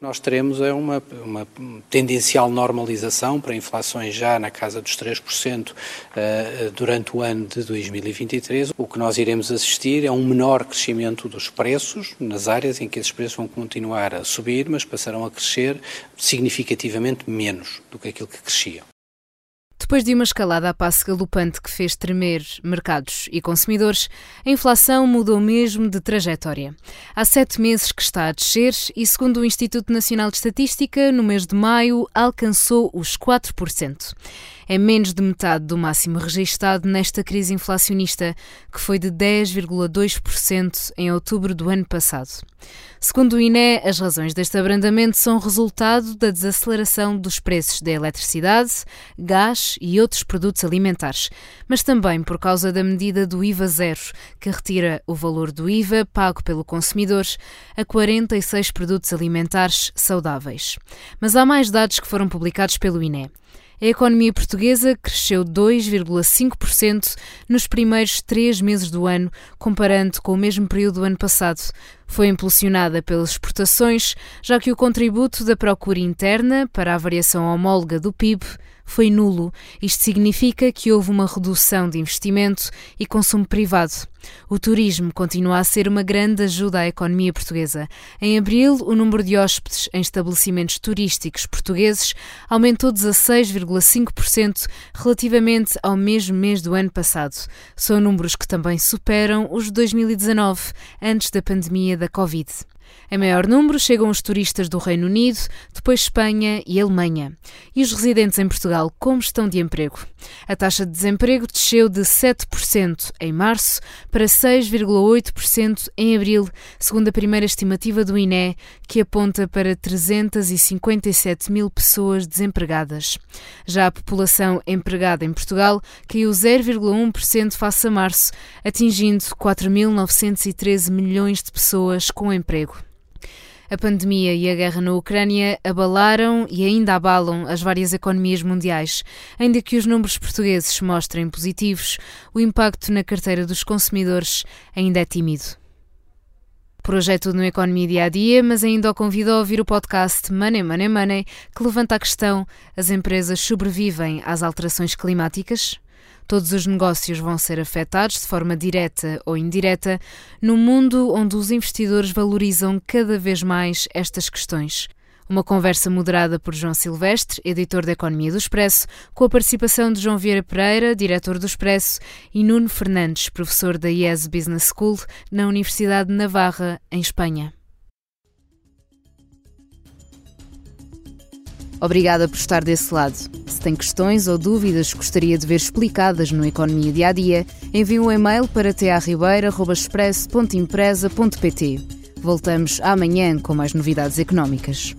nós teremos é uma, uma tendencial normalização para inflações já na casa dos 3% uh, eh, durante o ano de 2023. O que nós iremos assistir é um menor crescimento dos preços nas áreas em que esses preços vão continuar a subir, mas passarão a crescer significativamente menos do que aquilo que cresciam. Depois de uma escalada a passo galopante que fez tremer mercados e consumidores, a inflação mudou mesmo de trajetória. Há sete meses que está a descer e, segundo o Instituto Nacional de Estatística, no mês de maio alcançou os 4% é menos de metade do máximo registado nesta crise inflacionista, que foi de 10,2% em outubro do ano passado. Segundo o INE, as razões deste abrandamento são resultado da desaceleração dos preços da eletricidade, gás e outros produtos alimentares, mas também por causa da medida do IVA zero, que retira o valor do IVA pago pelo consumidor a 46 produtos alimentares saudáveis. Mas há mais dados que foram publicados pelo INE. A economia portuguesa cresceu 2,5% nos primeiros três meses do ano, comparando com o mesmo período do ano passado. Foi impulsionada pelas exportações, já que o contributo da procura interna para a variação homóloga do PIB foi nulo. Isto significa que houve uma redução de investimento e consumo privado. O turismo continua a ser uma grande ajuda à economia portuguesa. Em abril, o número de hóspedes em estabelecimentos turísticos portugueses aumentou 16,5% relativamente ao mesmo mês do ano passado. São números que também superam os de 2019, antes da pandemia da Covid. Em maior número chegam os turistas do Reino Unido, depois Espanha e Alemanha. E os residentes em Portugal, como estão de emprego? A taxa de desemprego desceu de 7% em março para 6,8% em abril, segundo a primeira estimativa do INE, que aponta para 357 mil pessoas desempregadas. Já a população empregada em Portugal caiu 0,1% face a março, atingindo 4.913 milhões de pessoas com emprego. A pandemia e a guerra na Ucrânia abalaram e ainda abalam as várias economias mundiais. Ainda que os números portugueses se mostrem positivos, o impacto na carteira dos consumidores ainda é tímido. Tudo no Economia Dia a Dia, mas ainda o convido a ouvir o podcast Money Money Money, que levanta a questão: as empresas sobrevivem às alterações climáticas? Todos os negócios vão ser afetados de forma direta ou indireta num mundo onde os investidores valorizam cada vez mais estas questões. Uma conversa moderada por João Silvestre, editor da Economia do Expresso, com a participação de João Vieira Pereira, diretor do Expresso, e Nuno Fernandes, professor da IES Business School na Universidade de Navarra, em Espanha. Obrigada por estar desse lado. Tem questões ou dúvidas que gostaria de ver explicadas no Economia Dia a Dia, envie um e-mail para tearribeira.express.empresa.pt. Voltamos amanhã com mais novidades económicas.